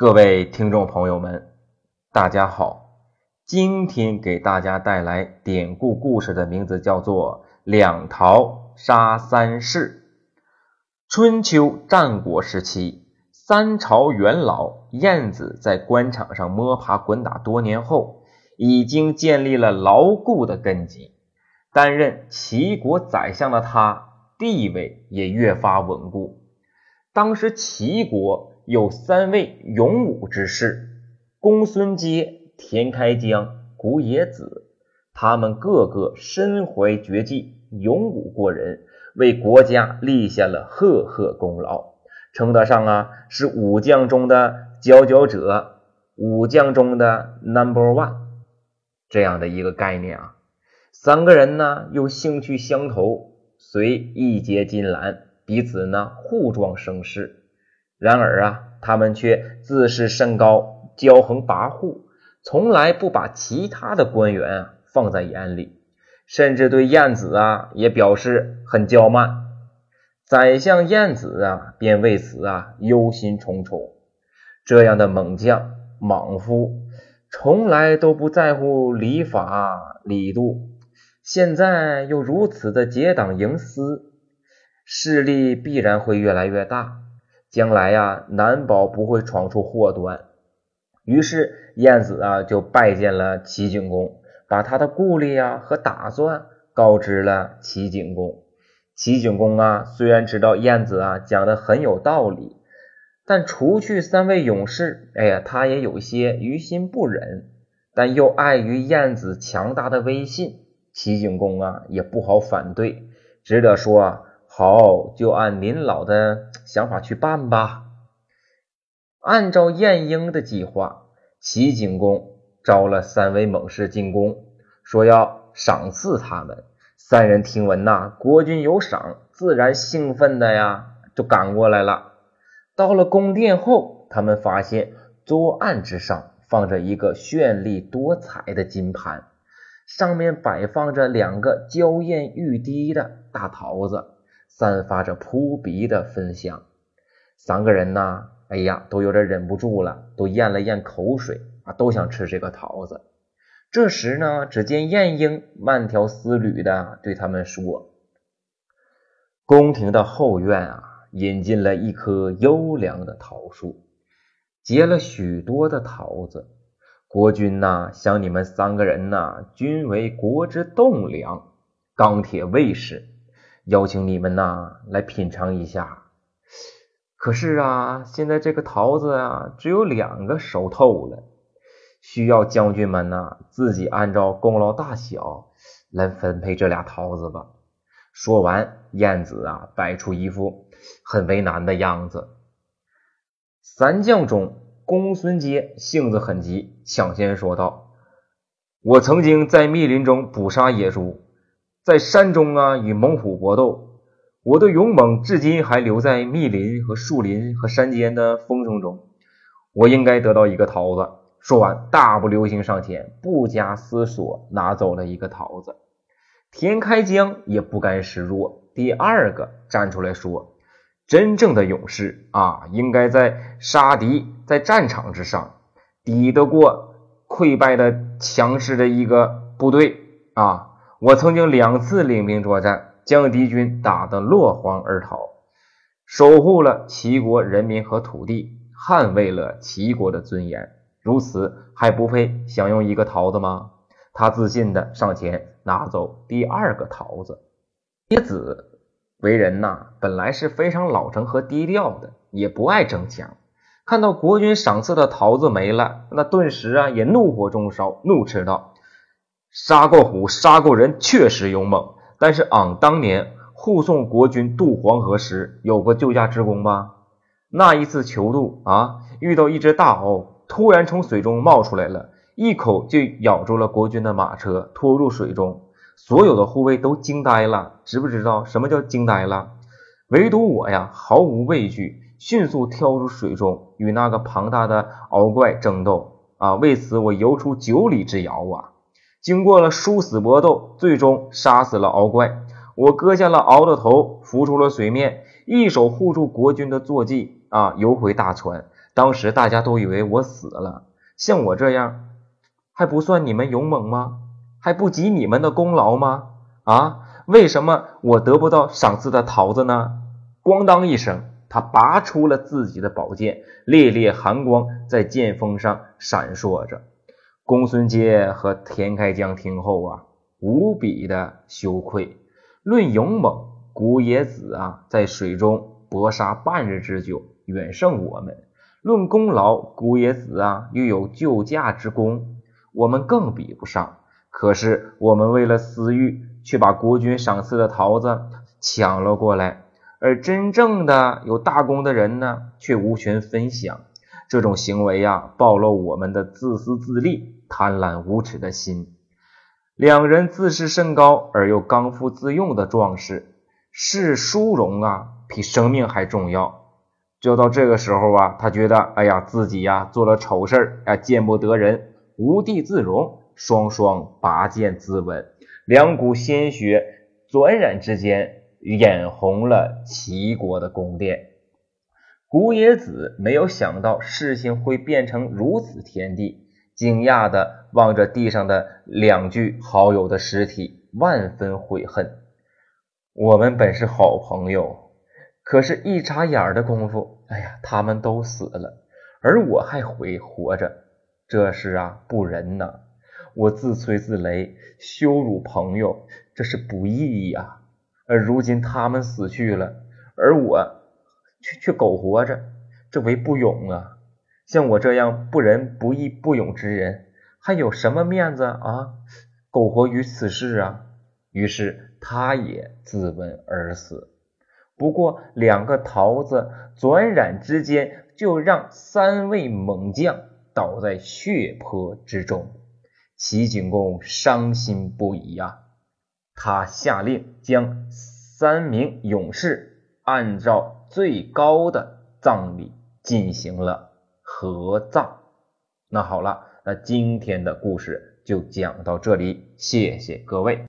各位听众朋友们，大家好！今天给大家带来典故故事的名字叫做《两桃杀三士》。春秋战国时期，三朝元老晏子在官场上摸爬滚打多年后，已经建立了牢固的根基。担任齐国宰相的他，地位也越发稳固。当时齐国。有三位勇武之士：公孙捷、田开疆、古冶子。他们个个身怀绝技，勇武过人，为国家立下了赫赫功劳，称得上啊是武将中的佼佼者，武将中的 Number One 这样的一个概念啊。三个人呢又兴趣相投，虽义结金兰，彼此呢互壮声势。然而啊，他们却自视甚高，骄横跋扈，从来不把其他的官员啊放在眼里，甚至对晏子啊也表示很骄慢。宰相晏子啊，便为此啊忧心忡忡。这样的猛将、莽夫，从来都不在乎礼法礼度，现在又如此的结党营私，势力必然会越来越大。将来呀，难保不会闯出祸端。于是晏子啊，就拜见了齐景公，把他的顾虑啊和打算告知了齐景公。齐景公啊，虽然知道晏子啊讲的很有道理，但除去三位勇士，哎呀，他也有些于心不忍。但又碍于晏子强大的威信，齐景公啊也不好反对，只得说。好，就按您老的想法去办吧。按照晏婴的计划，齐景公招了三位猛士进宫，说要赏赐他们。三人听闻呐，国君有赏，自然兴奋的呀，就赶过来了。到了宫殿后，他们发现桌案之上放着一个绚丽多彩的金盘，上面摆放着两个娇艳欲滴的大桃子。散发着扑鼻的芬香，三个人呢，哎呀，都有点忍不住了，都咽了咽口水啊，都想吃这个桃子。这时呢，只见晏婴慢条斯理的对他们说：“宫廷的后院啊，引进了一棵优良的桃树，结了许多的桃子。国君呐，想你们三个人呐，均为国之栋梁，钢铁卫士。”邀请你们呐来品尝一下，可是啊，现在这个桃子啊只有两个熟透了，需要将军们呐自己按照功劳大小来分配这俩桃子吧。说完，燕子啊摆出一副很为难的样子。三将中，公孙捷性子很急，抢先说道：“我曾经在密林中捕杀野猪。”在山中啊，与猛虎搏斗，我的勇猛至今还留在密林和树林和山间的风声中。我应该得到一个桃子。说完，大步流星上前，不加思索拿走了一个桃子。田开疆也不甘示弱，第二个站出来说：“真正的勇士啊，应该在杀敌在战场之上，抵得过溃败的强势的一个部队啊。”我曾经两次领兵作战，将敌军打得落荒而逃，守护了齐国人民和土地，捍卫了齐国的尊严。如此还不配享用一个桃子吗？他自信的上前拿走第二个桃子。叶子为人呐，本来是非常老成和低调的，也不爱争抢。看到国君赏赐的桃子没了，那顿时啊也怒火中烧，怒斥道。杀过虎，杀过人，确实勇猛。但是俺当年护送国君渡黄河时，有过救驾之功吗？那一次求渡啊，遇到一只大鳌，突然从水中冒出来了，一口就咬住了国君的马车，拖入水中。所有的护卫都惊呆了，知不知道什么叫惊呆了？唯独我呀，毫无畏惧，迅速跳入水中，与那个庞大的鳌怪争斗啊！为此我游出九里之遥啊！经过了殊死搏斗，最终杀死了鳌怪。我割下了鳌的头，浮出了水面，一手护住国君的坐骑啊，游回大船，当时大家都以为我死了，像我这样还不算你们勇猛吗？还不及你们的功劳吗？啊，为什么我得不到赏赐的桃子呢？咣当一声，他拔出了自己的宝剑，烈烈寒光在剑锋上闪烁着。公孙捷和田开疆听后啊，无比的羞愧。论勇猛，古冶子啊，在水中搏杀半日之久，远胜我们。论功劳，古冶子啊，又有救驾之功，我们更比不上。可是我们为了私欲，却把国君赏赐的桃子抢了过来，而真正的有大功的人呢，却无权分享。这种行为呀，暴露我们的自私自利、贪婪无耻的心。两人自视甚高而又刚愎自用的壮士，视殊荣啊，比生命还重要。就到这个时候啊，他觉得，哎呀，自己呀做了丑事儿，啊，见不得人，无地自容，双双拔剑自刎。两股鲜血转染之间，染红了齐国的宫殿。古冶子没有想到事情会变成如此田地，惊讶地望着地上的两具好友的尸体，万分悔恨。我们本是好朋友。可是，一眨眼的功夫，哎呀，他们都死了，而我还回活着，这是啊，不仁呐！我自吹自擂，羞辱朋友，这是不义呀！而如今他们死去了，而我却却苟活着，这为不勇啊！像我这样不仁不义不勇之人，还有什么面子啊？苟活于此世啊！于是，他也自刎而死。不过，两个桃子转染之间，就让三位猛将倒在血泊之中。齐景公伤心不已呀，他下令将三名勇士按照最高的葬礼进行了合葬。那好了，那今天的故事就讲到这里，谢谢各位。